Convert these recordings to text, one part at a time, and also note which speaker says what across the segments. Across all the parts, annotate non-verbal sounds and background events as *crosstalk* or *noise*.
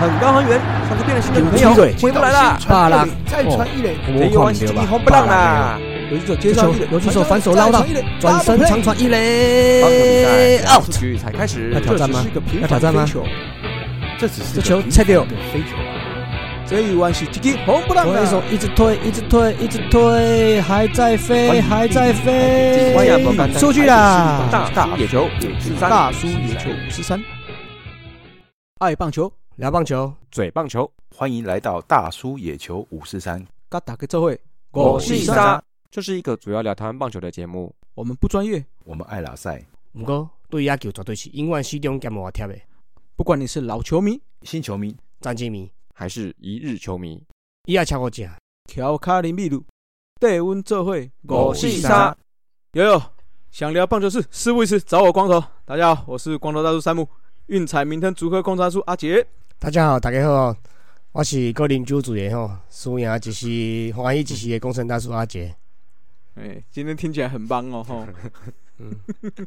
Speaker 1: 很高很远，像是变了心的女朋友回不来了。
Speaker 2: 巴拉，
Speaker 3: 再传一垒，
Speaker 1: 这一弯是一红不让啦。
Speaker 3: 游击手接上一垒，
Speaker 2: 游击手反手捞到，转身长传一垒，out。
Speaker 1: 局才开始，
Speaker 2: 要挑战吗？要挑战吗？
Speaker 3: 这只是
Speaker 2: 这球切掉，
Speaker 3: 飞球。这一弯是几个红不让
Speaker 2: 投手一直推，一直推，一直推，还在飞，还在飞，出去啦！
Speaker 1: 大野球五十三，
Speaker 3: 大叔野球五十三，爱棒球，
Speaker 2: 聊棒球，
Speaker 1: 嘴棒球，
Speaker 4: 欢迎来到大叔野球五四三。
Speaker 3: 嘎打个这会，
Speaker 1: 我是沙，这是一个主要聊台湾棒球的节目。
Speaker 3: 我们不专业，
Speaker 4: 我们爱拉赛。
Speaker 2: 不过对野球绝对是永远始终兼无贴的。
Speaker 3: 不管你是老球迷、
Speaker 4: 新球迷、
Speaker 2: 战绩迷。
Speaker 1: 还是一日球迷，
Speaker 2: 伊也超过只
Speaker 3: 调卡林秘鲁，带阮做会
Speaker 1: 五四三。
Speaker 3: 有有想聊棒球事，事不宜迟，找我光头。大家好，我是光头大叔山姆，运彩明天组合控茶叔阿杰。
Speaker 2: 大家好，大家好，我是高林主主人吼，输赢只是欢喜只是的工程大叔阿杰。
Speaker 3: 哎，今天听起来很棒哦吼，
Speaker 2: 嗯，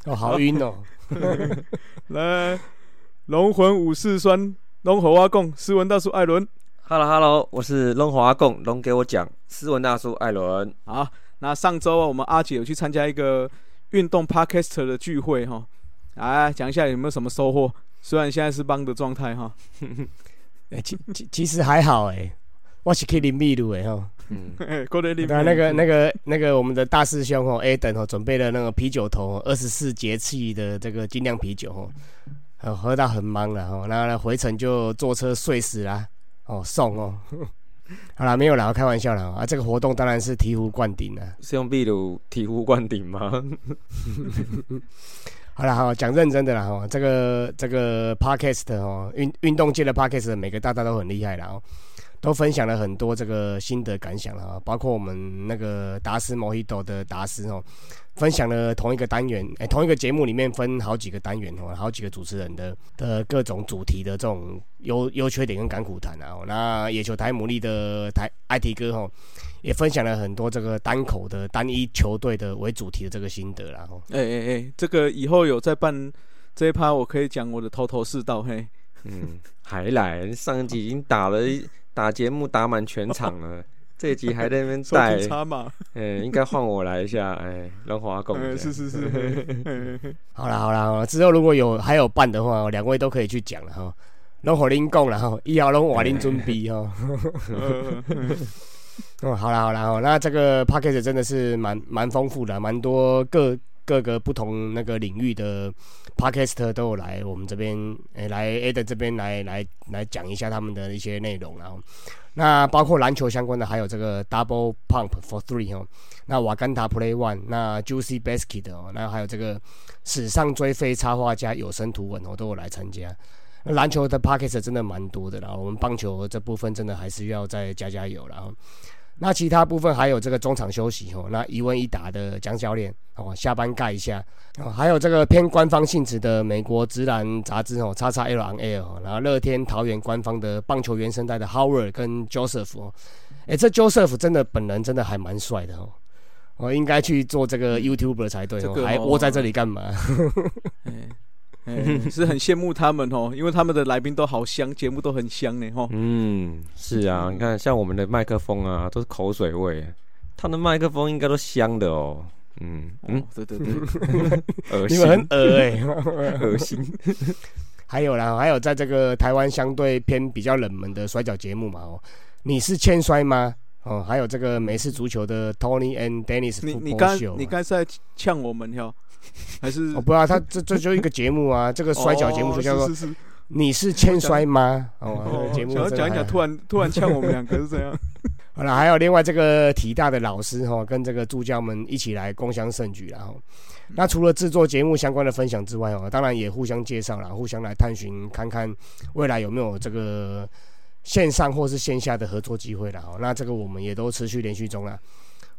Speaker 2: 哦好晕哦。*laughs*
Speaker 3: 来，龙魂武士酸。龙猴阿贡，斯文大叔艾伦。
Speaker 1: Hello Hello，我是龙猴阿贡，龙给我讲，斯文大叔艾伦。
Speaker 3: 好，那上周啊，我们阿姐有去参加一个运动 Podcaster 的聚会哈，来讲一下有没有什么收获？虽然现在是帮的状态哈，*laughs*
Speaker 2: 其其其实还好哎，我是可以淋秘鲁哎哈，
Speaker 3: 嗯，*laughs* 过得淋。
Speaker 2: 那那个那个那个我们的大师兄哦，A 等哦，准备了那个啤酒头，二十四节气的这个精酿啤酒哦。哦，喝到很忙了哦，然后呢回程就坐车睡死啦哦，送哦，*laughs* 好了，没有了，开玩笑了啊，这个活动当然是醍醐灌顶了，
Speaker 1: 是用秘鲁醍醐灌顶吗？
Speaker 2: 好了，好讲认真的啦哈，这个这个 podcast 哦，运运动界的 podcast 每个大大都很厉害了哦。都分享了很多这个心得感想了啊，包括我们那个达斯摩希多的达斯哦，分享了同一个单元，哎，同一个节目里面分好几个单元哦，好几个主持人的的各种主题的这种优优缺点跟感苦谈啊。那野球台牡蛎的台艾迪哥哦，也分享了很多这个单口的单一球队的为主题的这个心得啦。
Speaker 3: 哎哎哎，这个以后有再办这一趴，我可以讲我的头头是道嘿。
Speaker 1: 嗯，还来上一集已经打了。打节目打满全场了，这一集还在那边带，哎，应该换我来一下，哎，龙华共，
Speaker 3: 是是是，
Speaker 2: 好了好了，之后如果有还有办的话，两位都可以去讲了哈，龙华林共了哈，一号龙华林准备哈，*laughs* *laughs* 哦，好了好了哦，那这个 p a c k a g e 真的是蛮蛮丰富的，蛮多各各个不同那个领域的 podcast 都有来我们这边，诶，来 A 的这边来来来讲一下他们的一些内容，然后那包括篮球相关的，还有这个 Double Pump for Three 哦，那瓦干达 Play One，那 Juicy Basket 哦，那还有这个史上最废插画家有声图文哦，都有来参加。那篮球的 podcast 真的蛮多的，然后我们棒球这部分真的还是要再加加油，然后。那其他部分还有这个中场休息哦，那一问一答的江教练哦，下班盖一下哦，还有这个偏官方性质的美国直男杂志哦，叉叉 L on Air，然后乐天桃园官方的棒球原声带的 Howard 跟 Joseph 哦，哎，这 Joseph 真的本人真的还蛮帅的哦，我应该去做这个 YouTuber 才对哦，还窝在这里干嘛？*laughs*
Speaker 3: 是很羡慕他们哦，*laughs* 因为他们的来宾都好香，节目都很香呢吼。
Speaker 1: 嗯，是啊，你看像我们的麦克风啊，都是口水味，他的麦克风应该都香的哦。嗯
Speaker 3: 嗯，对对对，*laughs* *laughs*
Speaker 1: 恶心，
Speaker 2: 你们很恶哎，
Speaker 1: 恶心。
Speaker 2: 还有啦，还有在这个台湾相对偏比较冷门的摔跤节目嘛哦，你是欠摔吗？哦，还有这个美式足球的 Tony and Dennis，
Speaker 3: 你你刚你刚在呛我们哟。*laughs* 还是
Speaker 2: 我不知道，他这这就一个节目啊，这个摔跤节目就叫做“你是欠摔吗？”哦，节目
Speaker 3: 想要讲一讲，突然突然呛我们两个是这样。*laughs*
Speaker 2: 好了，还有另外这个体大的老师哈，跟这个助教们一起来共襄盛举然后，那除了制作节目相关的分享之外哦，当然也互相介绍了，互相来探寻看看未来有没有这个线上或是线下的合作机会了哈。那这个我们也都持续连续中了。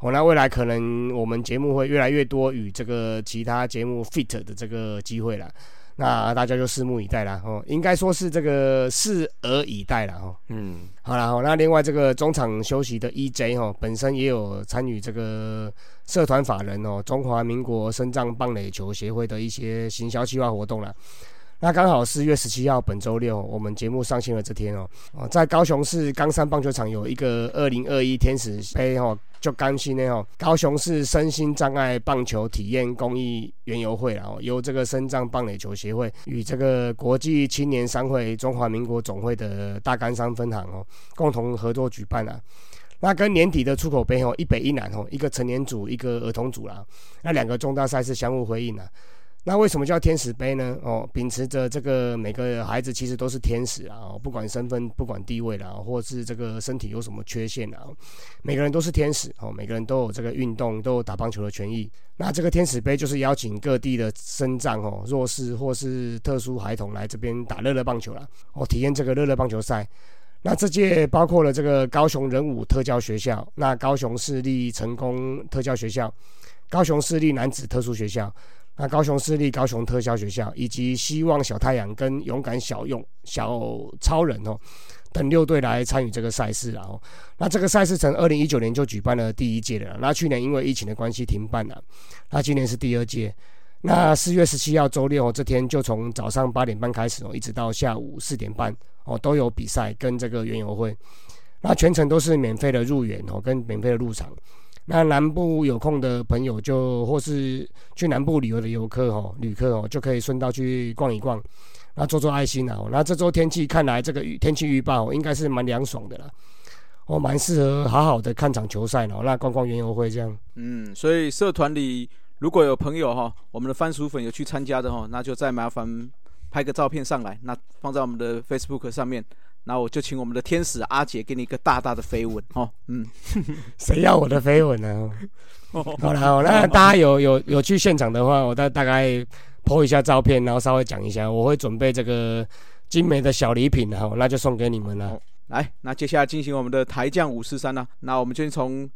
Speaker 2: 哦，那未来可能我们节目会越来越多与这个其他节目 fit 的这个机会了，那大家就拭目以待啦哦。应该说是这个拭而以待了哦。嗯，好啦哦，那另外这个中场休息的 EJ 哈，本身也有参与这个社团法人哦，中华民国深藏棒垒球协会的一些行销计划活动了。那刚好四月十七号，本周六，我们节目上线的这天哦，哦，在高雄市冈山棒球场有一个二零二一天使杯哦，就刚新的哦，高雄市身心障碍棒球体验公益园游会哦，由这个身障棒垒球协会与这个国际青年商会中华民国总会的大冈山分行哦，共同合作举办啊。那跟年底的出口杯哦，一北一南哦，一个成年组，一个儿童组啦，那两个重大赛事相互辉映啊。那为什么叫天使杯呢？哦，秉持着这个每个孩子其实都是天使啊，不管身份、不管地位啦，或是这个身体有什么缺陷啊，每个人都是天使哦，每个人都有这个运动、都有打棒球的权益。那这个天使杯就是邀请各地的身障哦、弱势或是特殊孩童来这边打乐乐棒球啦，哦，体验这个乐乐棒球赛。那这届包括了这个高雄人武特教学校、那高雄市立成功特教学校、高雄市立男子特殊学校。那高雄市立高雄特效学校，以及希望小太阳跟勇敢小用小超人哦等六队来参与这个赛事，然后那这个赛事从二零一九年就举办了第一届了，那去年因为疫情的关系停办了，那今年是第二届。那四月十七号周六这天就从早上八点半开始哦，一直到下午四点半哦都有比赛跟这个园游会，那全程都是免费的入园哦跟免费的入场。那南部有空的朋友，就或是去南部旅游的游客哦，旅客哦，就可以顺道去逛一逛，那做做爱心啊。那这周天气看来，这个天气预报应该是蛮凉爽的啦，哦，蛮适合好好的看场球赛哦。那逛逛园游会这样。
Speaker 3: 嗯，所以社团里如果有朋友哈，我们的番薯粉有去参加的哈，那就再麻烦拍个照片上来，那放在我们的 Facebook 上面。那我就请我们的天使阿杰给你一个大大的飞吻哦，嗯，*laughs*
Speaker 2: 谁要我的飞吻呢？*laughs* 好了，好了大家有有有去现场的话，我大大概 po 一下照片，然后稍微讲一下，我会准备这个精美的小礼品，哈，那就送给你们了。
Speaker 3: 来，那接下来进行我们的台将五四三呢，那我们就从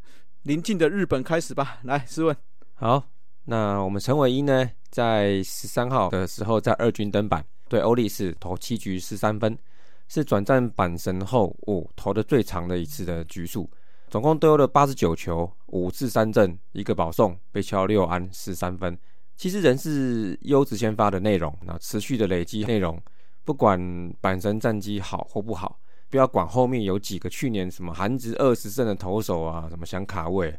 Speaker 3: 临近的日本开始吧。来，试问，
Speaker 1: 好，那我们陈伟英呢，在十三号的时候在二军登板，对欧力士投七局失三分。是转战板神后，哦，投的最长的一次的局数，总共丢了八十九球，五次三振，一个保送，被敲六安十三分。其实人是优质先发的内容，那持续的累积内容，不管阪神战绩好或不好，不要管后面有几个去年什么韩值二十胜的投手啊，什么想卡位。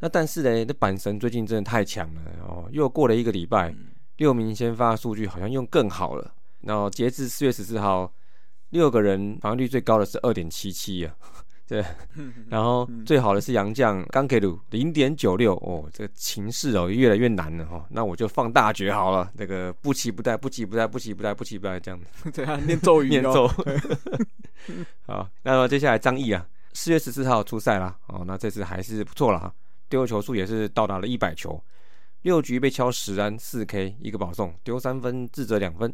Speaker 1: 那但是呢，那板神最近真的太强了哦，又过了一个礼拜，六名先发数据好像用更好了。然后截至四月十四号。六个人防御率最高的是二点七七啊，对，*laughs* 然后最好的是杨将冈给鲁零点九六哦，这个情势哦越来越难了哈，那我就放大绝好了，这个不期不待，不期不待，不期不待，不期不待这样子，*laughs*
Speaker 3: 对啊念咒语，*laughs*
Speaker 1: 念咒。好，那么接下来张毅啊，四月十四号出赛啦哦，那这次还是不错了哈，丢球数也是到达了一百球，六局被敲十安四 K 一个保送，丢三分自责两分。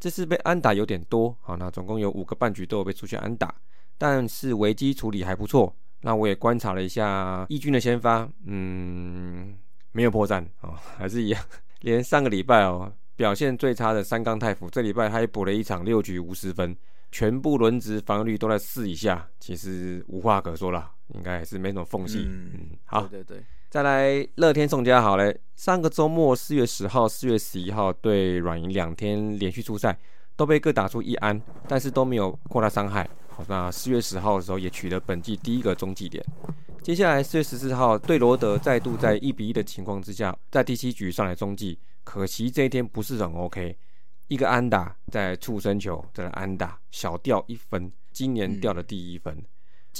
Speaker 1: 这次被安打有点多，好，那总共有五个半局都有被出现安打，但是危机处理还不错。那我也观察了一下义军的先发，嗯，没有破绽哦，还是一样。*laughs* 连上个礼拜哦表现最差的三冈太辅，这礼拜他也补了一场六局无失分，全部轮值防御率都在四以下，其实无话可说了，应该还是没什么缝隙。嗯，好，
Speaker 3: 对对对。
Speaker 1: 再来乐天宋家好嘞，上个周末四月十号、四月十一号对软银两天连续出赛，都被各打出一安，但是都没有扩大伤害。好，那四月十号的时候也取得本季第一个中继点。接下来四月十四号对罗德再度在一比一的情况之下，在第七局上来中继，可惜这一天不是很 OK，一个安打在触身球，再来安打小掉一分，今年掉的第一分。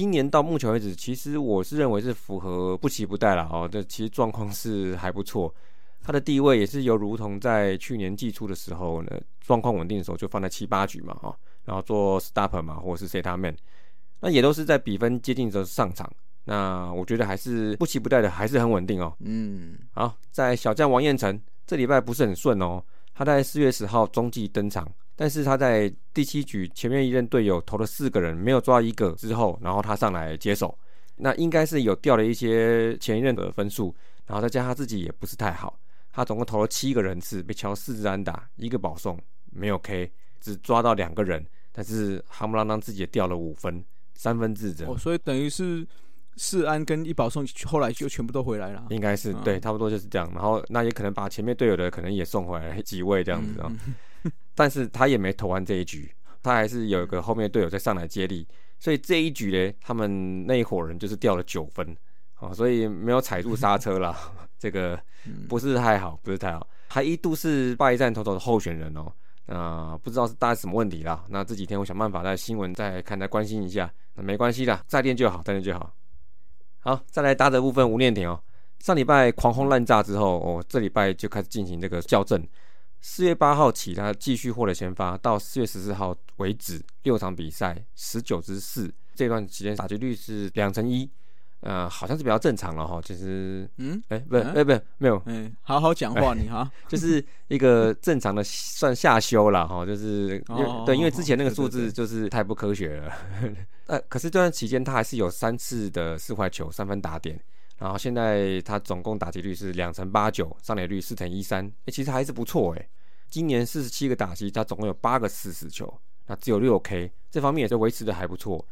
Speaker 1: 今年到目前为止，其实我是认为是符合不期不待了哦。这其实状况是还不错，他的地位也是犹如同在去年季初的时候呢，状况稳定的时候就放在七八局嘛哈，然后做 stopper 嘛，或者是 set up man，那也都是在比分接近的时候上场。那我觉得还是不期不待的，还是很稳定哦。嗯，好，在小将王彦辰这礼拜不是很顺哦，他在四月十号中继登场。但是他在第七局前面一任队友投了四个人，没有抓一个之后，然后他上来接手，那应该是有掉了一些前一任的分数，然后再加上他自己也不是太好，他总共投了七个人次，被敲四支安打，一个保送，没有 K，只抓到两个人，但是哈姆朗当自己也掉了五分，三分自责。
Speaker 3: 哦，所以等于是四安跟一保送后来就全部都回来了。
Speaker 1: 应该是对，差不多就是这样。然后那也可能把前面队友的可能也送回来几位这样子啊。但是他也没投完这一局，他还是有一个后面队友在上来接力，所以这一局呢，他们那一伙人就是掉了九分，哦，所以没有踩住刹车啦，*laughs* 这个不是太好，不是太好，还一度是败战投手的候选人哦。啊，不知道是大家什么问题啦。那这几天我想办法在新闻再看，再关心一下。那没关系的，再练就好，再练就好。好，再来搭的部分，吴念婷哦。上礼拜狂轰滥炸之后，哦，这礼拜就开始进行这个校正。四月八号起，他继续获得先发，到四月十四号为止，六场比赛，十九支四，这段时间打击率是两成一。呃，好像是比较正常了哈，就是，嗯，哎，不，哎，不，没有，
Speaker 3: 嗯，好好讲话 *laughs* 你哈，
Speaker 1: 就是一个正常的算下修了哈，就是，对，因为之前那个数字就是太不科学了，*laughs* 呃，可是这段期间他还是有三次的四坏球三分打点，然后现在他总共打击率是两成八九，上垒率四成一三，哎，其实还是不错哎，今年四十七个打击，他总共有八个四死球，那只有六 K，这方面也是维持的还不错。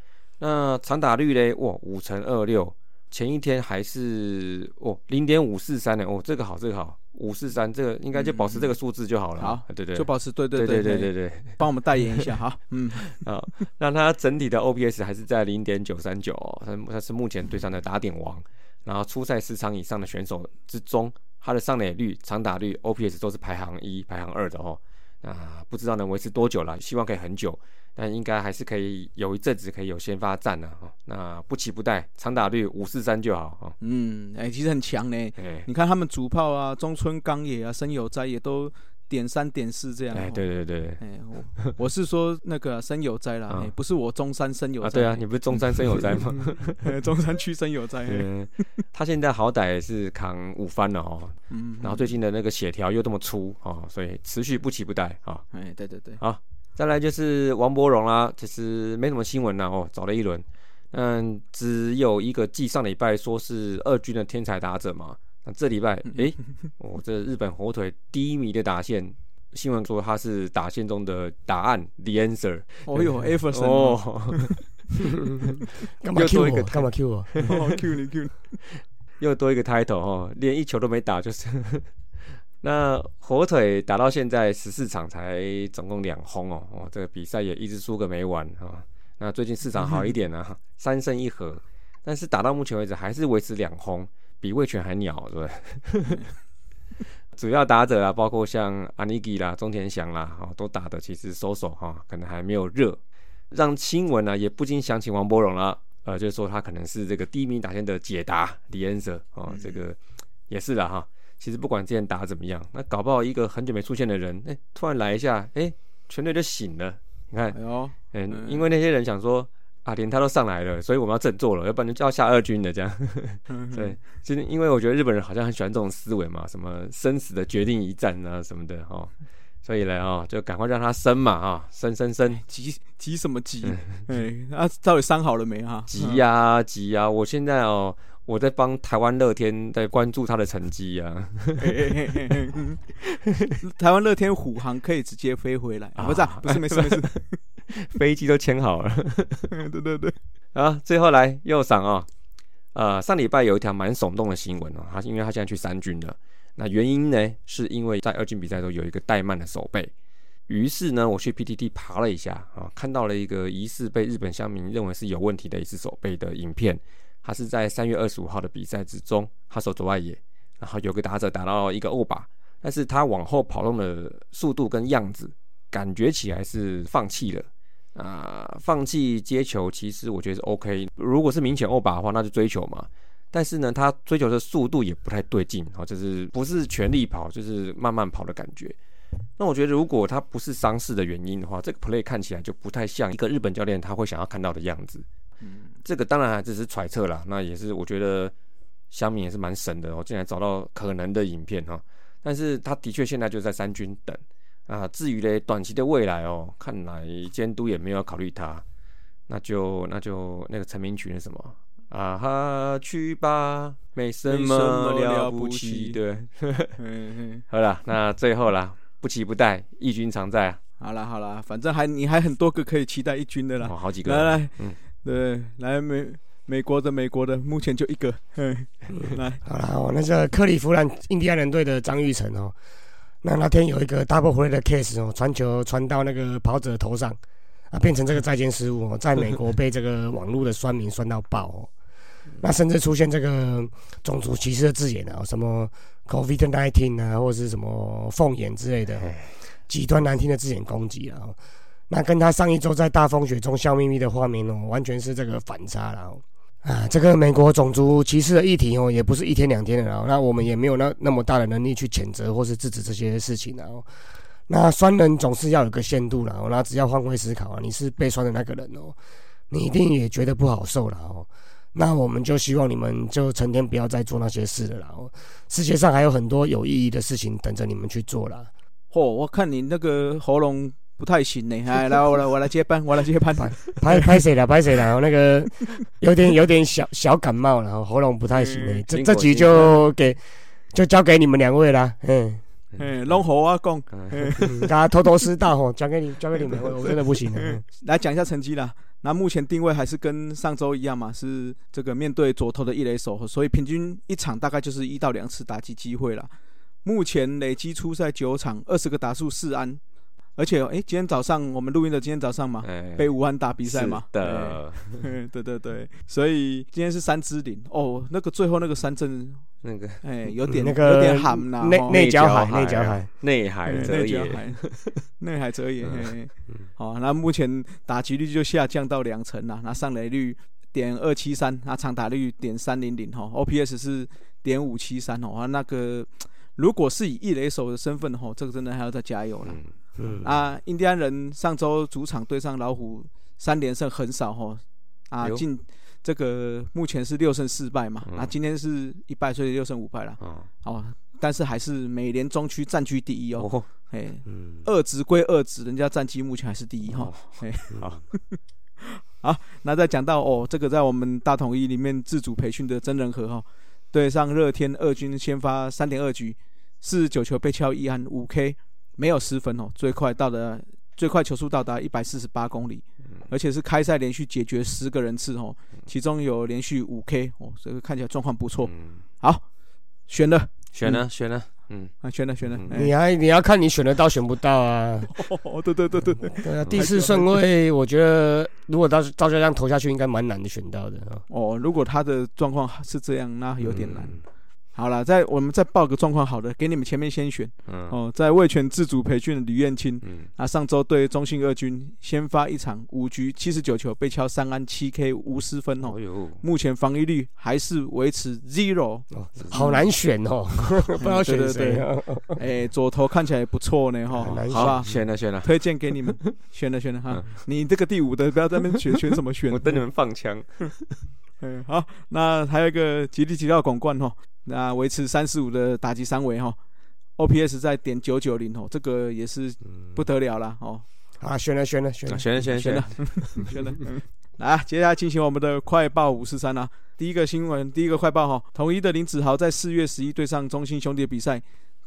Speaker 1: 那长打率嘞，哇，五乘二六，前一天还是哦零点五四三呢，哦，这个好，这个好，五四三，这个应该就保持这个数字就好了。
Speaker 3: 好，
Speaker 1: 对对，
Speaker 3: 就保持，对对
Speaker 1: 对对对对对，
Speaker 3: 帮我们代言一下哈，嗯，*laughs*
Speaker 1: 啊，那他整体的 OPS 还是在零点九三九，他他是目前队上的打点王，然后初赛四场以上的选手之中，他的上垒率、长打率、OPS 都是排行一、排行二的哦，那，不知道能维持多久了，希望可以很久。但应该还是可以有一阵子可以有先发战的哈，那不期不待，长打率五四三就好哈。
Speaker 3: 嗯，哎，其实很强呢。你看他们主炮啊，中村刚野啊，深友哉也都点三点四这样。
Speaker 1: 哎，对对对。
Speaker 3: 哎，我我是说那个生有灾啦，*laughs* 不是我中山森友哉。
Speaker 1: 对啊，你不是中山生有灾吗？*laughs*
Speaker 3: 中山区生有灾。
Speaker 1: 嗯，他现在好歹是扛五番了哦。嗯。然后最近的那个血条又这么粗哦，所以持续不期不待啊。
Speaker 3: 哎，对对对。
Speaker 1: 好。再来就是王柏荣啦，其实没什么新闻了哦，找了一轮，嗯，只有一个季上礼拜说是二军的天才打者嘛，那这礼拜，诶，我这日本火腿低迷的打线，新闻说他是打线中的答案，the answer。
Speaker 3: 哦哟，Everson
Speaker 1: 哦，*laughs*
Speaker 2: 干嘛 Q 我？干嘛 Q 我
Speaker 3: ？Q 你 Q，
Speaker 1: 又多一个 title 哦，连一球都没打就是。*laughs* 那火腿打到现在十四场才总共两轰哦，哦，这个比赛也一直输个没完啊。那最近市场好一点呢，*laughs* 三胜一和，但是打到目前为止还是维持两轰，比魏权还鸟，对不对？*laughs* 主要打者啊，包括像阿尼基啦、中田翔啦，哦，都打的其实收手哈，可能还没有热，让新闻呢也不禁想起王柏荣了，呃，就是说他可能是这个第一名打线的解答李恩泽哦，这个也是的哈。其实不管之前打怎么样，那搞不好一个很久没出现的人，哎，突然来一下，哎，全队就醒了。你看，嗯，因为那些人想说啊，连他都上来了，所以我们要振作了，要不然就要下二军的这样。对，其实因为我觉得日本人好像很喜欢这种思维嘛，什么生死的决定一战啊什么的哦，所以呢哦，就赶快让他生嘛啊，生生生，
Speaker 3: 急急什么急？哎，啊，到底伤好了没哈？
Speaker 1: 急呀急呀，我现在哦。我在帮台湾乐天在关注他的成绩啊。*laughs*
Speaker 3: 台湾乐天虎航可以直接飞回来，不是啊不是没事没事，*laughs* *laughs*
Speaker 1: 飞机都签好了。
Speaker 3: 对 *laughs* 对对，
Speaker 1: 啊，最后来右赏啊，呃，上礼拜有一条蛮耸动的新闻哦，他因为他现在去三军了，那原因呢，是因为在二军比赛中有一个怠慢的手背，于是呢，我去 PTT 爬了一下啊，看到了一个疑似被日本乡民认为是有问题的一次手背的影片。他是在三月二十五号的比赛之中，他守左外野，然后有个打者打到一个欧把，但是他往后跑动的速度跟样子，感觉起来是放弃了啊，放弃接球，其实我觉得是 OK。如果是明显欧把的话，那就追求嘛。但是呢，他追求的速度也不太对劲，哦，就是不是全力跑，就是慢慢跑的感觉。那我觉得，如果他不是伤势的原因的话，这个 play 看起来就不太像一个日本教练他会想要看到的样子。嗯，这个当然还只是揣测啦，那也是我觉得香米也是蛮神的，我竟然找到可能的影片哈。但是他的确现在就在三军等啊。至于嘞短期的未来哦，看来监督也没有考虑他，那就那就那个成名曲是什么啊哈去吧，没什么了不起，对。*laughs* 好了，那最后啦，不期不待，一军常在啊。
Speaker 3: 好了好了，反正还你还很多个可以期待一军的啦，
Speaker 1: 好几个，
Speaker 3: 来来，嗯。对，来美美国的美国的，目前就一个。来，*laughs*
Speaker 2: 好了，那个克利夫兰印第安人队的张玉成哦，那那天有一个 double play 的 case 哦，传球传到那个跑者头上，啊，变成这个再见失误哦，*laughs* 在美国被这个网络的酸民酸到爆哦。那甚至出现这个种族歧视的字眼啊，什么 COVID nineteen 啊，或者是什么凤眼之类的，极端难听的字眼攻击啊。那跟他上一周在大风雪中笑眯眯的画面哦，完全是这个反差了。啊，这个美国种族歧视的议题哦，也不是一天两天的了。那我们也没有那那么大的能力去谴责或是制止这些事情啊。那酸人总是要有个限度了。那只要换位思考啊，你是被酸的那个人哦，你一定也觉得不好受了哦。那我们就希望你们就成天不要再做那些事了。然后世界上还有很多有意义的事情等着你们去做了。
Speaker 3: 嚯，我看你那个喉咙。不太行呢，哎，来我来我来接班，我来接班，
Speaker 2: 拍拍谁了？拍谁了？*laughs* 那个有点有点小小感冒了，喉咙不太行呢。这这局就给就交给你们两位啦，嗯
Speaker 3: 嗯，龙喉啊，讲，*laughs*
Speaker 2: 大家头头是道吼，交给你交给你们，*laughs* 我真的不行了。
Speaker 3: 来讲一下成绩啦，那目前定位还是跟上周一样嘛，是这个面对左投的一垒手，所以平均一场大概就是一到两次打击机会了。目前累积出赛九场，二十个打数四安。而且，哎，今天早上我们录音的今天早上嘛，被武汉打比赛嘛，
Speaker 1: 的，
Speaker 3: 对 *laughs* 对对，所以今天是三支零。哦，那个最后那个三阵，
Speaker 1: 那个，
Speaker 3: 哎，有点
Speaker 2: 那个
Speaker 3: 有点喊呐，
Speaker 2: 内内角海，内角海，
Speaker 1: 内海。则也，
Speaker 3: 内海。*laughs* 则也，好，那目前打击率就下降到两成了，那上垒率点二七三，那长打率点三零零哈，OPS 是点五七三哦，啊，那个如果是以一垒手的身份哈，这个真的还要再加油了。嗯啊，印第安人上周主场对上老虎三连胜很少哈，啊进这个目前是六胜四败嘛，啊今天是一败，所以六胜五败了，哦，但是还是美联中区占据第一哦，哎，二职归二职，人家战绩目前还是第一哈，哎好，*laughs* 好，那再讲到哦，这个在我们大统一里面自主培训的真人和哈，对上热天二军先发三点二局，四十九球被敲一安五 K。没有失分哦，最快到的最快球速到达一百四十八公里，而且是开赛连续解决十个人次哦，其中有连续五 K 哦，这个看起来状况不错。好，选了，
Speaker 1: 选了，选了，
Speaker 3: 嗯，啊，选了，选了。
Speaker 2: 你还你要看你选得到选不到啊？*laughs*
Speaker 3: 哦，对对对对对。
Speaker 2: 对啊，第四顺位，我觉得如果照照这样投下去，应该蛮难的选到的
Speaker 3: 哦，如果他的状况是这样，那有点难。好了，再我们再报个状况好的，给你们前面先选。嗯。哦，在卫权自主培训的吕彦青，嗯，啊，上周对中信二军先发一场五局七十九球，被敲三安七 K 无失分哦。目前防御率还是维持 zero。
Speaker 2: 哦，好难选哦，*laughs* 不知道选谁。
Speaker 3: 哎，左头看起来不错呢哈。好吧，
Speaker 1: 选了选了，
Speaker 3: 推荐给你们，*laughs* 选了选了哈。你这个第五的不要在那边选选什么选？*laughs*
Speaker 1: 我等你们放枪。
Speaker 3: 嗯，好，那还有一个吉利吉奥广冠哈。那维持三十五的打击三围哈，OPS 在点九九零哦，这个也是不得了了哦。
Speaker 2: 啊，选了选了选了
Speaker 1: 选了选了
Speaker 3: 选了选了。来，接下来进行我们的快报五四三啊。第一个新闻，第一个快报哈，统一的林子豪在四月十一对上中信兄弟的比赛，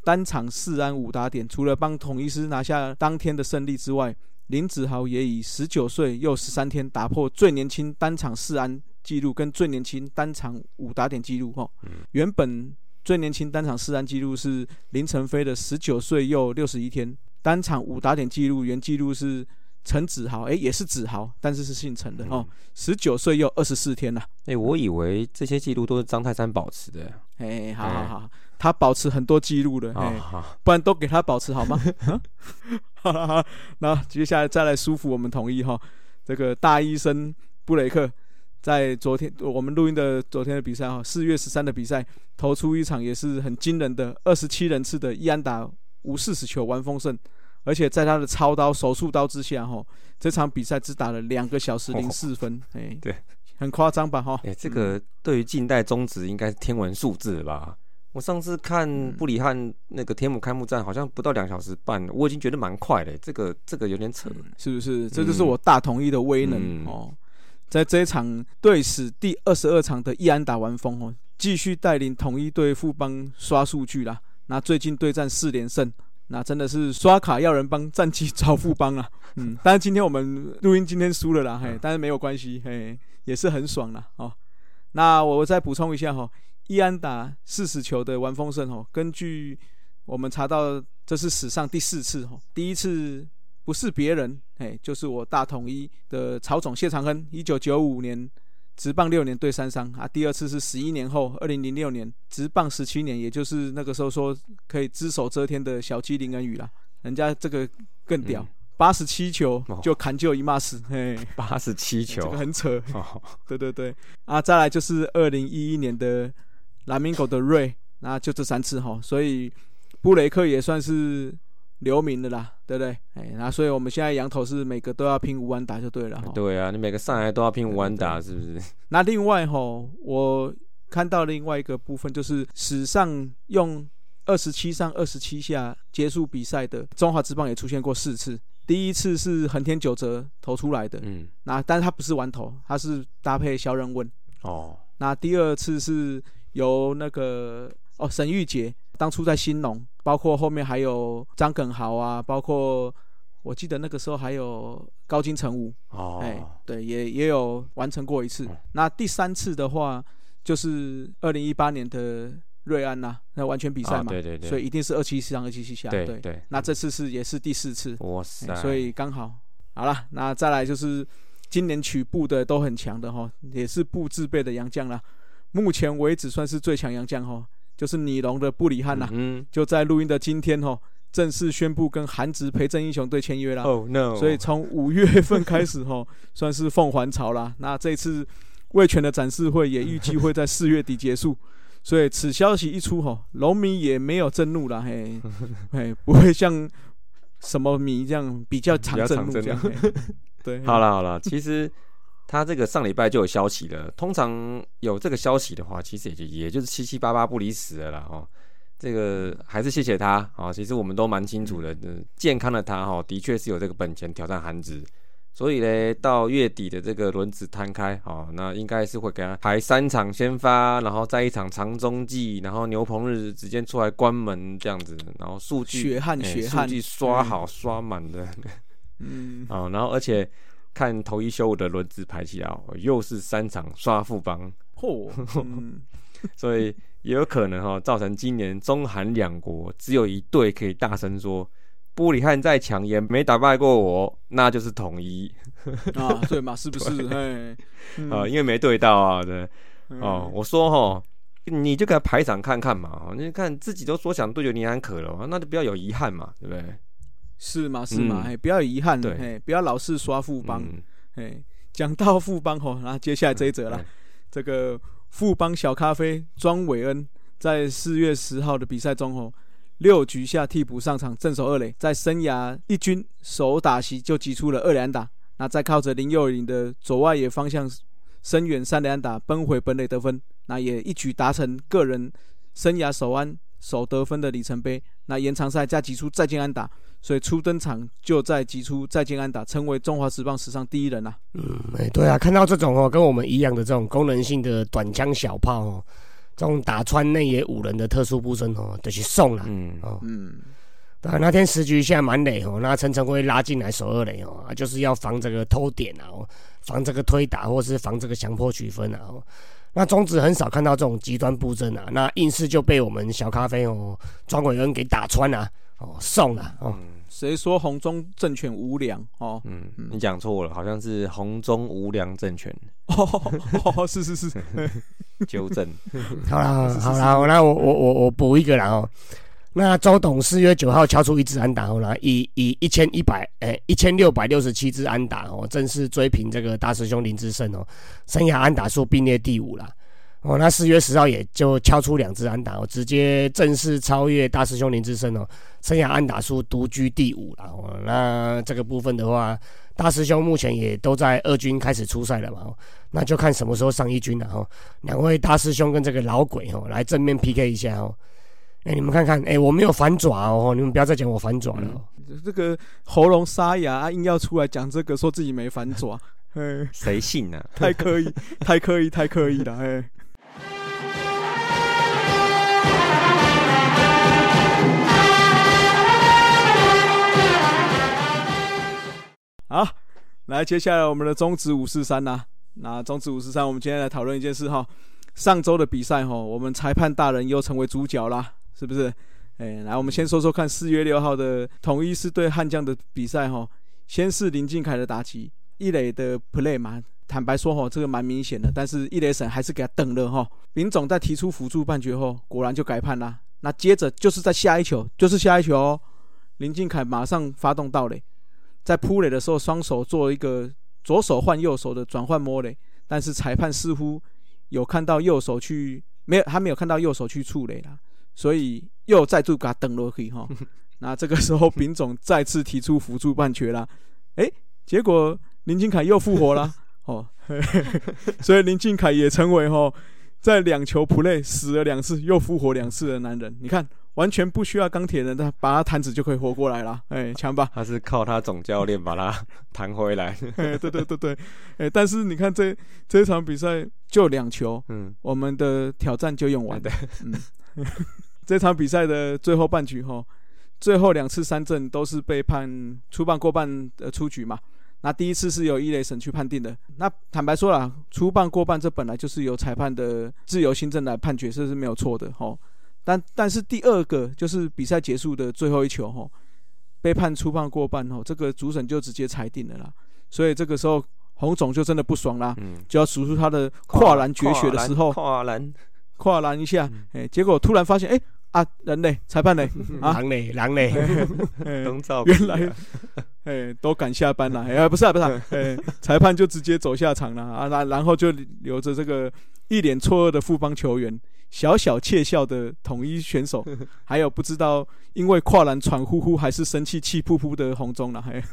Speaker 3: 单场四安五打点，除了帮统一师拿下当天的胜利之外，林子豪也以十九岁又十三天打破最年轻单场四安。记录跟最年轻单场五打点记录哈，原本最年轻单场四安记录是林晨飞的十九岁又六十一天，单场五打点记录原记录是陈子豪，哎，也是子豪，但是是姓陈的哦，十九岁又二十四天了。
Speaker 1: 哎，我以为这些记录都是张泰山保持的。
Speaker 3: 哎，好好好，他保持很多记录的，哎，不然都给他保持好吗？*laughs* 好好，那接下来再来舒服我们同意哈，这个大医生布雷克。在昨天我们录音的昨天的比赛哈，四月十三的比赛投出一场也是很惊人的二十七人次的伊安达无四十球完封胜，而且在他的操刀手术刀之下哈，这场比赛只打了两个小时零四分，哎，
Speaker 1: 对，
Speaker 3: 很夸张吧哈？
Speaker 1: 哎，这个对于近代中职应该是天文数字吧？我上次看布里汉那个天母开幕战，好像不到两小时半，我已经觉得蛮快的，这个这个有点扯，
Speaker 3: 是不是？这就是我大同一的威能哦。在这一场队史第二十二场的易安打完封哦，继续带领统一队副帮刷数据啦。那最近对战四连胜，那真的是刷卡要人帮，战绩找副帮啊。*laughs* 嗯，但是今天我们录音今天输了啦，嘿，但是没有关系，嘿，也是很爽啦。哦。那我再补充一下哈，易安打四十球的完封胜哦，根据我们查到这是史上第四次哈，第一次不是别人，哎，就是我大统一的曹总谢长亨，一九九五年职棒六年对三商啊，第二次是十一年后，二零零六年职棒十七年，也就是那个时候说可以只手遮天的小鸡林恩宇啦，人家这个更屌，八十七球就砍就一骂死，嘿，
Speaker 1: 八十七球，
Speaker 3: 这个很扯，
Speaker 1: 哦，*laughs*
Speaker 3: 对对对，啊，再来就是二零一一年的蓝明狗的瑞，那就这三次哈，所以布雷克也算是留名的啦，对不对？哎，那所以我们现在羊头是每个都要拼五安打就对了哈。
Speaker 1: 对啊，你每个上来都要拼完打，是不是？
Speaker 3: 那另外吼，我看到另外一个部分就是史上用二十七上二十七下结束比赛的中华之棒也出现过四次。第一次是横天九折投出来的，
Speaker 1: 嗯，
Speaker 3: 那但是他不是玩投，他是搭配肖任问。
Speaker 1: 哦，
Speaker 3: 那第二次是由那个哦沈玉杰，当初在新农，包括后面还有张耿豪啊，包括我记得那个时候还有高金成武，
Speaker 1: 哦，
Speaker 3: 哎，对，也也有完成过一次。那第三次的话，就是二零一八年的瑞安呐、那完全比赛嘛，
Speaker 1: 啊对对对
Speaker 3: 所以一定是二七上二七七下，对。
Speaker 1: 对对，
Speaker 3: 那这次是也是第四次，
Speaker 1: 哇塞，
Speaker 3: 哎所以刚好好了。那再来就是今年曲步的都很强的哈，也是步自备的洋将啦。目前为止算是最强洋将哈，就是尼龙的布里汉呐，
Speaker 1: 嗯
Speaker 3: 就在录音的今天哈，正式宣布跟韩职陪正英雄队签约啦。
Speaker 1: ，Oh no，
Speaker 3: 所以从五月份开始哈，*laughs* 算是凤凰潮啦。那这次卫权的展示会也预计会在 *laughs* 四月底结束。所以此消息一出吼，龙迷也没有震怒了，嘿，嘿，不会像什么迷这样比较 *laughs* 常震怒这样。对，
Speaker 1: 好了好了，其实他这个上礼拜就有消息了。通常有这个消息的话，其实也就也就是七七八八不离十了啦哦。这个还是谢谢他啊、哦，其实我们都蛮清楚的，嗯健康的他哈、哦，的确是有这个本钱挑战韩职。所以呢，到月底的这个轮子摊开，哦，那应该是会给他排三场先发，然后再一场长中继，然后牛棚日直接出来关门这样子，然后数据
Speaker 3: 血汗
Speaker 1: 哎
Speaker 3: 血汗
Speaker 1: 数据刷好刷满的，
Speaker 3: 嗯，
Speaker 1: 啊、*laughs* 然后而且看头一休五的轮子排起来哦，又是三场刷副帮，
Speaker 3: 嚯，嗯，*laughs*
Speaker 1: 所以也有可能哈、哦、造成今年中韩两国只有一队可以大声说。布里汉再强也没打败过我，那就是统一
Speaker 3: 啊，对嘛，是不是？*laughs* 哎，嗯
Speaker 1: 啊、因为没对到啊，对
Speaker 3: 嗯
Speaker 1: 哦，我说哈，你就给他排场看看嘛，哦你看自己都说想对决尼安可了，那就不要有遗憾嘛，对不对？
Speaker 3: 是嘛是嘛，
Speaker 1: 嗯
Speaker 3: 哎，不要有遗憾，
Speaker 1: 对。
Speaker 3: 哎，不要老是刷副帮，
Speaker 1: 嗯。
Speaker 3: 哎，讲到富邦吼，然后接下来这一则啦。
Speaker 1: 嗯，
Speaker 3: 这个富邦小咖啡庄伟恩在四月十号的比赛中吼，六局下替补上场正手二垒，在生涯一军首打席就击出了二垒安打，那再靠着林佑林的左外野方向深远三垒安打奔回本垒得分，那也一举达成个人生涯首安首得分的里程碑。那延长赛加击出再见安打，所以初登场就在击出再见安打，成为中华职棒史上第一人啊！
Speaker 2: 嗯，哎、对啊，看到这种哦，跟我们一样的这种功能性的短枪小炮哦，这种打穿内野五人的特殊步声哦，就是送了、
Speaker 1: 嗯，
Speaker 2: 哦。
Speaker 3: 嗯，
Speaker 2: 对啊，那天十局下满垒哦，那陈晨辉拉进来守二垒哦，啊就是要防这个偷点啊，哦防这个推打或是防这个强迫取分啊。哦那中职很少看到这种极端布阵啊，那硬是就被我们小咖啡哦庄伟恩给打穿啊，哦送了哦。
Speaker 3: 谁说红中政权无良哦？
Speaker 1: 嗯，你讲错了，好像是红中无良政权，
Speaker 3: 哦，哦是是是，*laughs*
Speaker 1: 纠正。*laughs*
Speaker 2: 好啦，好啦，那我我我我补一个啦哦。那周董四月九号敲出一支安打后呢，以以一千一百诶一千六百六十七支安打哦，正式追平这个大师兄林志胜哦，生涯安打数并列第五啦。哦，那四月十号也就敲出两支安打哦，直接正式超越大师兄林志胜哦，生涯安打数独居第五啦。哦，那这个部分的话，大师兄目前也都在二军开始出赛了嘛，哦，那就看什么时候上一军了哦。两位大师兄跟这个老鬼哦，来正面 PK 一下哦。哎、你们看看，哎、我没有反爪哦，你们不要再讲我反爪了、哦。
Speaker 3: 这个喉咙沙哑，啊硬要出来讲这个，说自己没反爪，*laughs* 哎，
Speaker 1: 谁信呢、*laughs* *laughs*
Speaker 3: 太刻意，太刻意，太刻意了，哎。好，来，接下来我们的中职五四三呐。那中职五四三，我们今天来讨论一件事哈。上周的比赛哈，我们裁判大人又成为主角啦，是不是？哎，来，我们先说说看四月六号的统一是对悍将的比赛哈。先是林敬凯的打击，一垒的 play 嘛，坦白说哈，这个蛮明显的，但是一垒审还是给他等了哈。林总在提出辅助判决后，果然就改判啦。那接着就是在下一球，就是下一球哦，林敬凯马上发动盗垒，在扑垒的时候双手做一个左手换右手的转换摸垒，但是裁判似乎有看到右手去没有，他没有看到右手去触垒啦，所以又再度给他蹬落去哈。*laughs* 那这个时候，丙总再次提出辅助判决啦，哎，结果林俊凯又复活了，*laughs* 哦，*laughs* 所以林俊凯也成为哈，在两球 play 死了两次又复活两次的男人。你看，完全不需要钢铁人，他把他弹子就可以活过来了，哎，强吧？
Speaker 1: 他是靠他总教练把他弹回来。
Speaker 3: 对对对对，哎，但是你看这这场比赛就两球，嗯，我们的挑战就用完
Speaker 1: 的，
Speaker 3: 嗯，*laughs* 这场比赛的最后半局哈。最后两次三振都是被判初棒过半的出局嘛？那第一次是由一垒审去判定的。那坦白说了，初棒过半这本来就是由裁判的自由新政来判决，这是没有错的吼。但但是第二个就是比赛结束的最后一球吼，被判初棒过半吼，这个主审就直接裁定了啦。所以这个时候洪总就真的不爽啦，就要数出他的跨栏绝学的时候，
Speaker 1: 跨栏
Speaker 3: 跨栏一下，哎，结果突然发现哎。啊，人呢？裁判呢？*laughs*
Speaker 2: 狼呢？狼呢？*laughs*
Speaker 3: 原来，*laughs* 哎，都赶下班了。哎，不是啊，不是，哎，裁判就直接走下场了啊。然然后就留着这个一脸错愕的富邦球员，小小窃笑的统一选手，还有不知道因为跨栏喘呼呼还是生气气噗噗的红中了。嘿，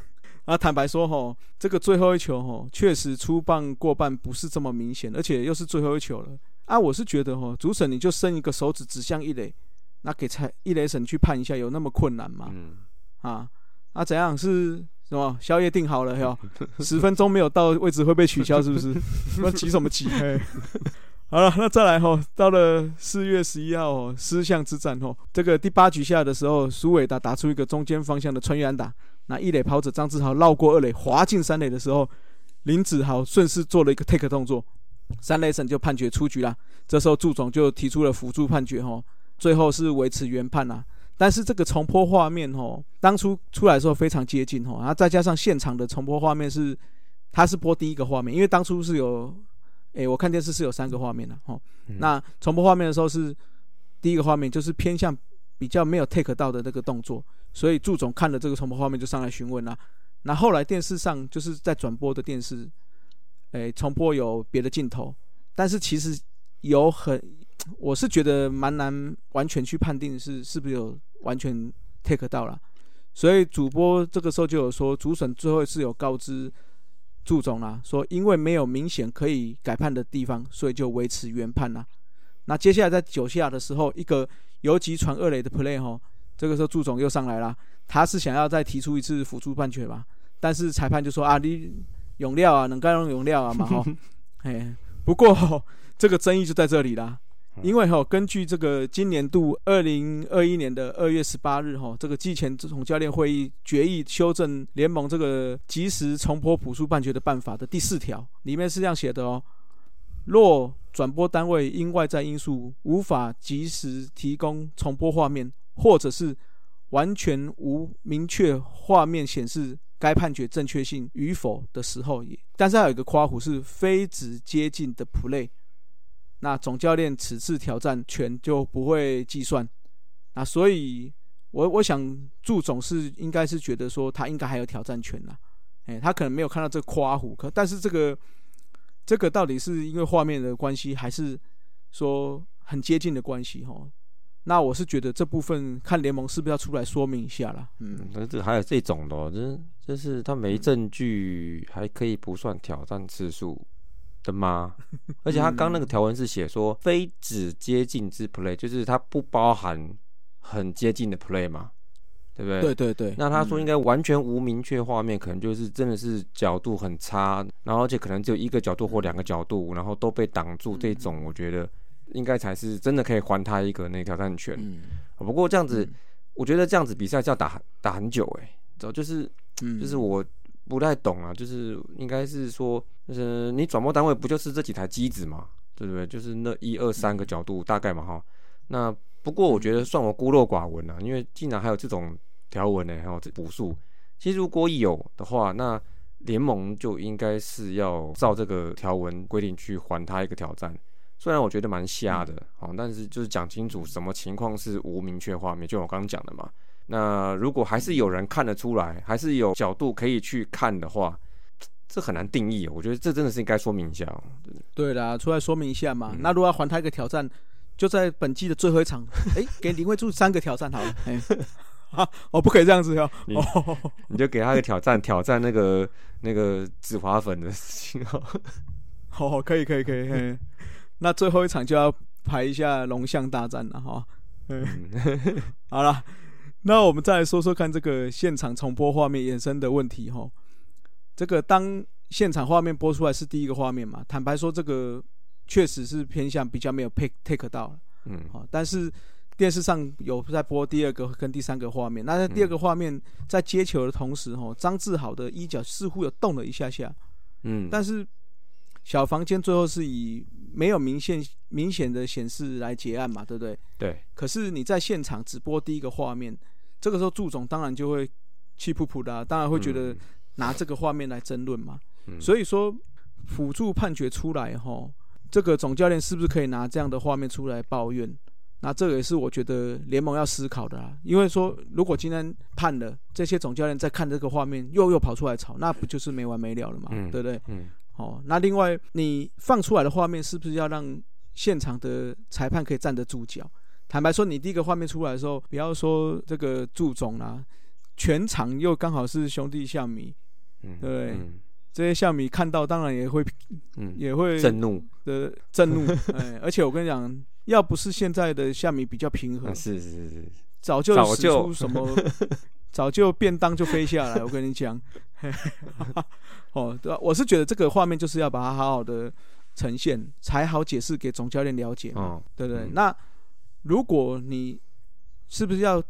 Speaker 3: 啊，坦白说吼，这个最后一球吼，确实出棒过半不是这么明显，而且又是最后一球了。啊，我是觉得哈，主审你就伸一个手指指向一垒。那给蔡一雷审去判一下，有那么困难吗？嗯，啊，那怎样是什么？宵夜定好了哟，*laughs* 十分钟没有到位置会被取消，是不是？*laughs* 那急什么急？好了，那再来哈，到了四月十一号哦，狮象之战哦，这个第八局下的时候，苏伟达打出一个中间方向的穿越安打，那一垒跑者张志豪绕过二垒滑进三垒的时候，林子豪顺势做了一个 take 动作，三垒审就判决出局了。这时候祝总就提出了辅助判决哈。最后是维持原判呐，但是这个重播画面哦，当初出来的时候非常接近哦，然后再加上现场的重播画面是，他是播第一个画面，因为当初是有，诶，我看电视是有三个画面的哦，那重播画面的时候是第一个画面，就是偏向比较没有 take 到的那个动作，所以祝总看了这个重播画面就上来询问了，那后来电视上就是在转播的电视，诶，重播有别的镜头，但是其实有很。*tsk* 我是觉得蛮难完全去判定是是不是有完全 take 到了，所以主播这个时候就有说，主审最后是有告知祝总啦，说因为没有明显可以改判的地方，所以就维持原判啦。那接下来在九下的时候，一个游击传二垒的 play 哈，这个时候祝总又上来了，他是想要再提出一次辅助判决吧，但是裁判就说啊，你用料啊，能干用用料啊嘛 *laughs* 吼，哎，不过这个争议就在这里啦。因为吼，根据这个今年度二零二一年的二月十八日吼，这个季前总教练会议决议修正联盟这个及时重播补数判决的办法的第四条，里面是这样写的哦：若转播单位因外在因素无法及时提供重播画面，或者是完全无明确画面显示该判决正确性与否的时候，也，但是还有一个夸弧是非只接近的 play。那总教练此次挑战权就不会计算，那所以，我我想祝总是应该是觉得说他应该还有挑战权啦，哎，他可能没有看到这夸虎，可但是这个这个到底是因为画面的关系，还是说很接近的关系哈？那我是觉得这部分看联盟是不是要出来说明一下啦？
Speaker 1: 嗯，那这还有这种的，这这是他没证据还可以不算挑战次数。的吗？而且他刚那个条文是写说非只接近之 play，就是它不包含很接近的 play 嘛，对不对？
Speaker 3: 对对对。
Speaker 1: 那他说应该完全无明确画面，可能就是真的是角度很差，然后而且可能只有一个角度或两个角度，然后都被挡住，这种我觉得应该才是真的可以还他一个那挑战权。嗯。不过这样子，我觉得这样子比赛是要打打很久哎，走就是，就是我。不太懂啊，就是应该是说，就是你转播单位不就是这几台机子嘛，对不对？就是那一二三个角度大概嘛哈。那不过我觉得算我孤陋寡闻了、因为竟然还有这种条文呢，还有这补数。其实如果有的话，那联盟就应该是要照这个条文规定去还他一个挑战。虽然我觉得蛮瞎的，哦，但是就是讲清楚什么情况是无明确画面，就我刚刚讲的嘛。那如果还是有人看得出来，还是有角度可以去看的话，这很难定义。我觉得这真的是应该说明一下哦。
Speaker 3: 对啦，出来说明一下嘛。
Speaker 1: 嗯
Speaker 3: 那如果要还他一个挑战，就在本季的最后一场，哎、给林慧柱三个挑战好了。哎、*laughs* 啊，哦，不可以这样子哦。
Speaker 1: 你
Speaker 3: 哦，
Speaker 1: 你就给他一个挑战，挑战那个那个紫华粉的事 *laughs* 情哦。
Speaker 3: 好，可以，可以，可以。嘿那最后一场就要排一下龙象大战了哈。嗯，*laughs* 好了，那我们再来说说看这个现场重播画面衍生的问题哈。这个当现场画面播出来是第一个画面嘛？坦白说，这个确实是偏向比较没有 take take 到。
Speaker 1: 嗯
Speaker 3: 好，但是电视上有在播第二个跟第三个画面。那在第二个画面在接球的同时，哈，张志豪的衣角似乎有动了一下下，
Speaker 1: 嗯，
Speaker 3: 但是小房间最后是以没有明显明显的显示来结案嘛，对不对？
Speaker 1: 对，
Speaker 3: 可是你在现场直播第一个画面，这个时候祝总当然就会气噗噗的啊、当然会觉得拿这个画面来争论嘛。
Speaker 1: 嗯
Speaker 3: 所以说辅助判决出来后，这个总教练是不是可以拿这样的画面出来抱怨？那这个也是我觉得联盟要思考的啦，因为说如果今天判了，这些总教练在看这个画面，又又跑出来吵，那不就是没完没了了嘛，
Speaker 1: 嗯
Speaker 3: 对不对？
Speaker 1: 嗯
Speaker 3: 哦，那另外你放出来的画面是不是要让现场的裁判可以站得住脚？坦白说，你第一个画面出来的时候，不要说这个祝总啦，全场又刚好是兄弟象迷，
Speaker 1: 嗯，
Speaker 3: 对
Speaker 1: 嗯
Speaker 3: 这些象迷看到当然也会
Speaker 1: 嗯，
Speaker 3: 也会
Speaker 1: 震怒，
Speaker 3: 的震怒，哎，而且我跟你讲，要不是现在的象迷比较平和
Speaker 1: 啊，是是是是，
Speaker 3: 早就使
Speaker 1: 早就
Speaker 3: 出什么，早就便当就飞下来。我跟你讲，*laughs* 哦，对吧、我是觉得这个画面就是要把它好好的呈现，才好解释给总教练了解嘛，
Speaker 1: 哦，
Speaker 3: 对不对？
Speaker 1: 嗯
Speaker 3: 那如果你是不是要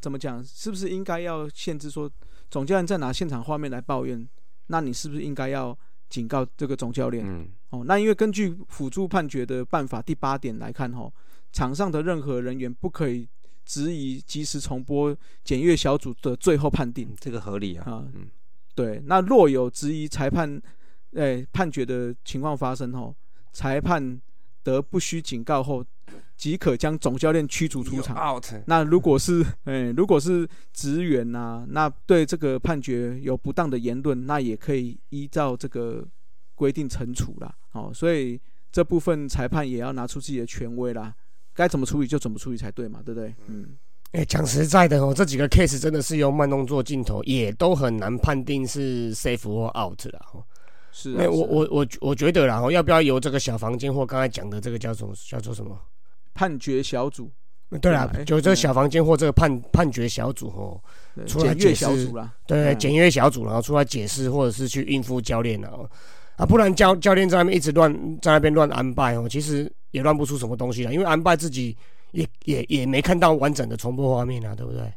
Speaker 3: 怎么讲？是不是应该要限制说总教练在拿现场画面来抱怨？那你是不是应该要警告这个总教练？
Speaker 1: 嗯
Speaker 3: 哦，那因为根据辅助判决的办法第八点来看，哈，场上的任何人员不可以质疑及时重播检阅小组的最后判定
Speaker 1: 嗯这个合理啊，
Speaker 3: 啊。
Speaker 1: 嗯
Speaker 3: 对，那若有质疑裁判，诶、判决的情况发生后，裁判得不需警告后，即可将总教练驱逐出场。
Speaker 1: out，
Speaker 3: 那如果是诶、如果是职员呐、那对这个判决有不当的言论，那也可以依照这个规定惩处啦。哦，所以这部分裁判也要拿出自己的权威啦，该怎么处理就怎么处理才对嘛，对不对？嗯，
Speaker 2: 哎，讲实在的哦，这几个 case 真的是用慢动作镜头，也都很难判定是 safe 或 out 啦。哦
Speaker 3: 是、啊。
Speaker 2: 那我我我我觉得啦，哦，要不要由这个小房间或刚才讲的这个叫什么叫做什么？
Speaker 3: 判决小组，
Speaker 2: 对啦，就这个小房间或这个判判决小组哦，出来
Speaker 3: 阅
Speaker 2: 解释
Speaker 3: 小组啦，
Speaker 2: 对，
Speaker 3: 嗯
Speaker 2: 检阅小组，然后出来解释，或者是去应付教练啊，啊，不然教教练在那边一直乱在那边乱安排哦，其实也乱不出什么东西来，因为安排自己也也也没看到完整的重播画面啊，对不对？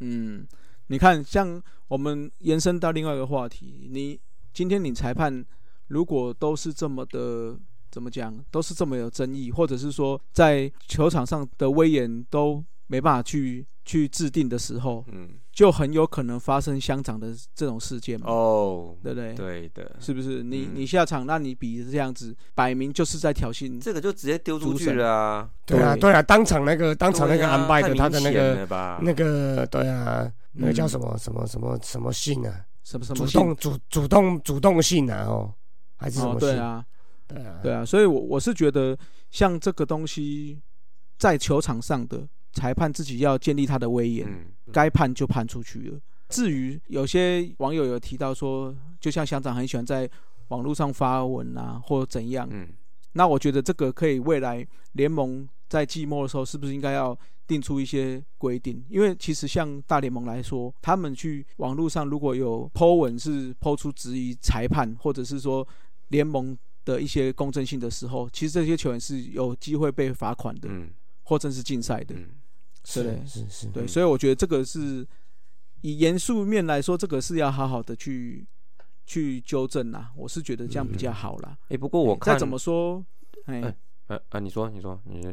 Speaker 3: 嗯，你看，像我们延伸到另外一个话题，你今天你裁判如果都是这么的怎么讲，都是这么有争议，或者是说在球场上的威严都没办法去去制定的时候，
Speaker 1: 嗯，
Speaker 3: 就很有可能发生乡长的这种事件嘛，
Speaker 1: 哦，
Speaker 3: 对不对？
Speaker 1: 对的，
Speaker 3: 是不是？你
Speaker 1: 嗯。
Speaker 3: 你下场，那你比这样子，摆明就是在挑衅。
Speaker 1: 这个就直接丢出去了啊，
Speaker 2: 对啊，
Speaker 3: 对。
Speaker 2: 对啊，当场那个当场那个安排的他的那个那个对啊，那个叫
Speaker 3: 嗯。
Speaker 2: 什么什么什么什么性啊，
Speaker 3: 什么什么主
Speaker 2: 动主主动主动性啊哦，还是什
Speaker 3: 哦，
Speaker 2: 么性？
Speaker 3: 对啊，
Speaker 2: 对啊，
Speaker 3: 对啊，所以我，我是觉得像这个东西，在球场上的裁判自己要建立他的威严，
Speaker 1: 嗯，
Speaker 3: 该判就判出去了。至于有些网友有提到说，就像乡长很喜欢在网络上发文啊，或怎样，
Speaker 1: 嗯
Speaker 3: 那我觉得这个可以未来联盟在季末的时候，是不是应该要定出一些规定？因为其实像大联盟来说，他们去网络上如果有 Po 文是 Po 出质疑裁判，或者是说联盟的一些公正性的时候，其实这些球员是有机会被罚款的，
Speaker 1: 嗯
Speaker 3: 或者是禁赛的。
Speaker 2: 是是是，
Speaker 3: 对，
Speaker 1: 嗯
Speaker 3: 所以我觉得这个是以严肃面来说，这个是要好好的去去纠正啦。我是觉得这样比较好啦。
Speaker 1: 哎，不过我
Speaker 3: 再
Speaker 1: 看
Speaker 3: 怎么说，哎、
Speaker 1: 哎呃啊，你说你说你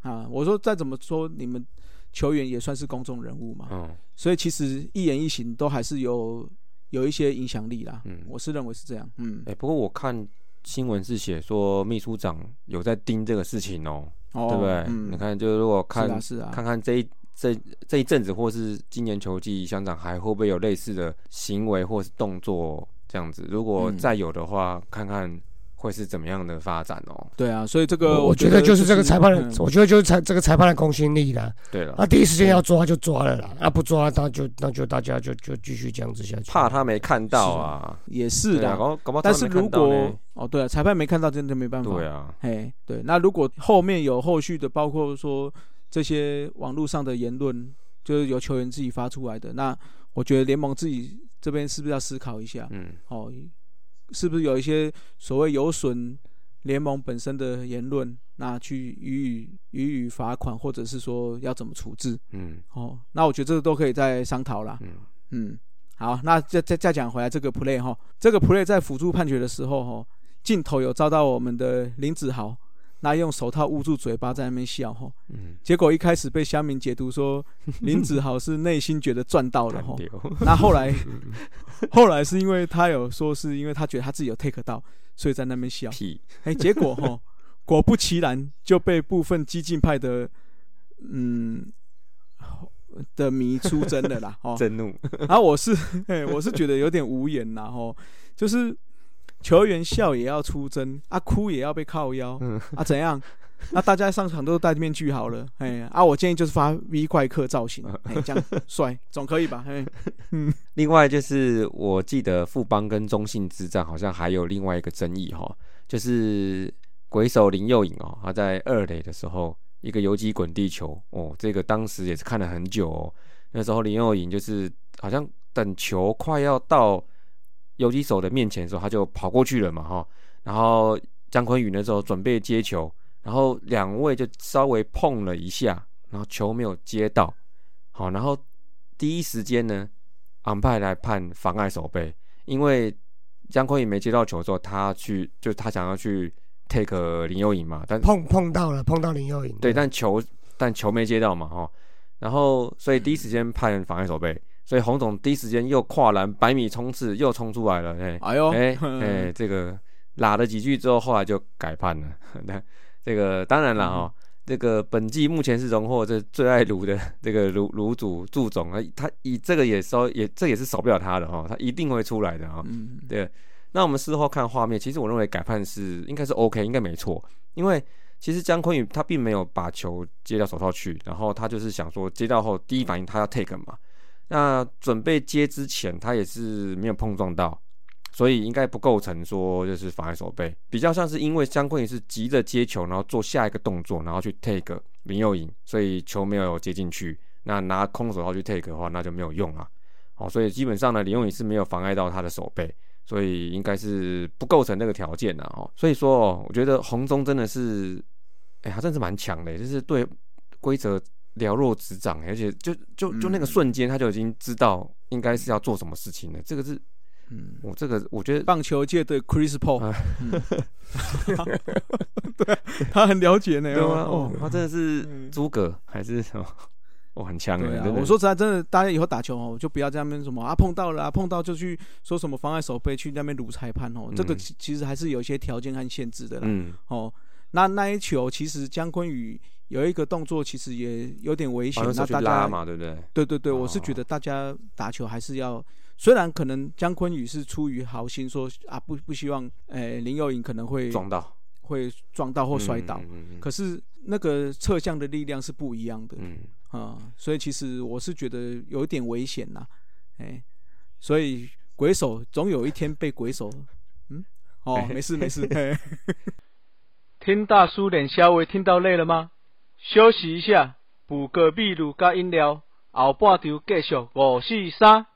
Speaker 3: 啊。我说再怎么说，你们球员也算是公众人物嘛，
Speaker 1: 嗯
Speaker 3: 所以其实一言一行都还是有有一些影响力啦。
Speaker 1: 嗯
Speaker 3: 我是认为是这样。嗯
Speaker 1: 哎、，不过我看新闻是写说秘书长有在盯这个事情哦，
Speaker 3: 哦，
Speaker 1: 对不对？
Speaker 3: 嗯，
Speaker 1: 你看，就如果看看看这一这这一阵子，或是今年球季，香港还会不会有类似的行为或是动作这样子？如果
Speaker 3: 嗯
Speaker 1: 再有的话，看看会是怎么样的发展哦。
Speaker 3: 对啊，所以这个
Speaker 2: 我
Speaker 3: 觉
Speaker 2: 觉得就是这个裁判的
Speaker 3: 嗯，
Speaker 2: 我觉得就是裁这个裁判的公信力啦。
Speaker 1: 对了，
Speaker 2: 那第一时间要抓就抓了啦，那不抓那就那就大家就就继续这样子下去。
Speaker 1: 怕他没看到啊，
Speaker 3: 也是的。但是如果哦，对啊，裁判没看到，真的没办法。
Speaker 1: 对啊，
Speaker 3: 嘿，对，那如果后面有后续的，包括说这些网络上的言论，就是由球员自己发出来的，那我觉得联盟自己这边是不是要思考一下？
Speaker 1: 嗯
Speaker 3: 哦，是不是有一些所谓有损联盟本身的言论，那去予以予以罚款，或者是说要怎么处置？
Speaker 1: 嗯
Speaker 3: 哦，那我觉得这个都可以再商讨啦。
Speaker 1: 嗯
Speaker 3: 嗯，好，那再再再讲回来这个 play 哈，这个 play 在辅助判决的时候哈，镜头有照到我们的林子豪，那用手套捂住嘴巴在那边笑哈，
Speaker 1: 嗯，
Speaker 3: 结果一开始被乡民解读说 *laughs* 林子豪是内心觉得赚到了哈，那后来 *laughs* 后来是因为他有说是因为他觉得他自己有 take 到，所以在那边笑，
Speaker 1: 屁，
Speaker 3: 哎，结果哈，*laughs* 果不其然就被部分激进派的嗯的迷出征了啦，哦，
Speaker 1: 震怒，
Speaker 3: 然后我是，哎，我是觉得有点无言啦，吼，就是球员笑也要出征，啊，哭也要被靠腰，
Speaker 1: 嗯
Speaker 3: 啊，怎样？那 *laughs* 大家上场都戴面具好了，哎，啊，我建议就是发 V 怪客造型，哎，这样 *laughs* 帅，总可以吧？哎，
Speaker 1: 另外就是我记得富邦跟中信之战好像还有另外一个争议哈，就是鬼手林佑颖哦，他在二垒的时候一个游击滚地球哦，这个当时也是看了很久哦。那时候林佑颖就是好像等球快要到游击手的面前的时候，他就跑过去了嘛哈。然后姜坤宇那时候准备接球，然后两位就稍微碰了一下，然后球没有接到，好，然后第一时间呢，安排来判妨碍守备，因为姜坤宇没接到球之后，他去就他想要去 take 林佑颖嘛，但
Speaker 2: 碰碰到了，碰到林佑颖。
Speaker 1: 对，但球但球没接到嘛，哈，然后所以第一时间判妨碍守备，所以洪总第一时间又跨栏百米冲刺又冲出来了，哎
Speaker 3: 哎呦，
Speaker 1: 哎 *laughs* 哎，这个拉了几句之后，后来就改判了。那 *laughs* 这个当然了哦，这个本季目前是荣获这最爱卢的 *laughs* 这个卢卢主祝总啊，他以这个也稍也这也是少不了他的哈，他一定会出来的哈。
Speaker 3: 嗯，
Speaker 1: 对，那我们事后看画面，其实我认为改判是应该是 OK，应该没错，因为其实姜昆宇他并没有把球接到手套去，然后他就是想说接到后第一反应他要 take 嘛，那准备接之前他也是没有碰撞到，所以应该不构成说就是妨碍手背，比较像是因为姜昆宇是急着接球，然后做下一个动作，然后去 take 林佑颖，所以球没有接进去，那拿空手套去 take 的话，那就没有用啊。哦，所以基本上呢，林佑颖是没有妨碍到他的手背。所以应该是不构成那个条件的哦。所以说、哦，我觉得红中真的是，哎、他真是蛮强的，就是对规则了若指掌，而且就就就那个
Speaker 3: 嗯
Speaker 1: 瞬间他就已经知道应该是要做什么事情了。这个是
Speaker 3: 嗯，
Speaker 1: 我这个我觉得
Speaker 3: 棒球界的 Chris Paul，
Speaker 1: 啊
Speaker 3: 嗯 *laughs* 对，他很了解呢。
Speaker 1: 对吗？
Speaker 3: 哦
Speaker 1: 哦，，他真的是
Speaker 3: 嗯
Speaker 1: 诸葛还是什么？哦，很强
Speaker 3: 对啊，
Speaker 1: 的真的
Speaker 3: 我说实在，真的，大家以后打球哦，就不要在那边什么啊碰到了啊，碰到就去说什么妨碍手背，去那边撸裁判哦，这个
Speaker 1: 嗯
Speaker 3: 其其实还是有一些条件和限制的啦。
Speaker 1: 嗯
Speaker 3: 哦，那那一球其实姜昆宇有一个动作，其实也有点危险那大家
Speaker 1: 嘛，对不对？
Speaker 3: 对对对，我是觉
Speaker 1: 哦
Speaker 3: 得大家打球还是要，虽然可能姜昆宇是出于好心说啊不不希望，诶、林佑颖可能会
Speaker 1: 撞到
Speaker 3: 会撞到或摔倒，
Speaker 1: 嗯嗯
Speaker 3: 可是那个侧向的力量是不一样的。
Speaker 1: 嗯，
Speaker 3: 啊、所以其实我是觉得有一点危险呐，哎，所以鬼手总有一天被鬼手，嗯，哦，没事没事，*laughs* 嘿听大叔脸稍微听到累了吗？休息一下，补个秘鲁加饮料，后半场继续五四三。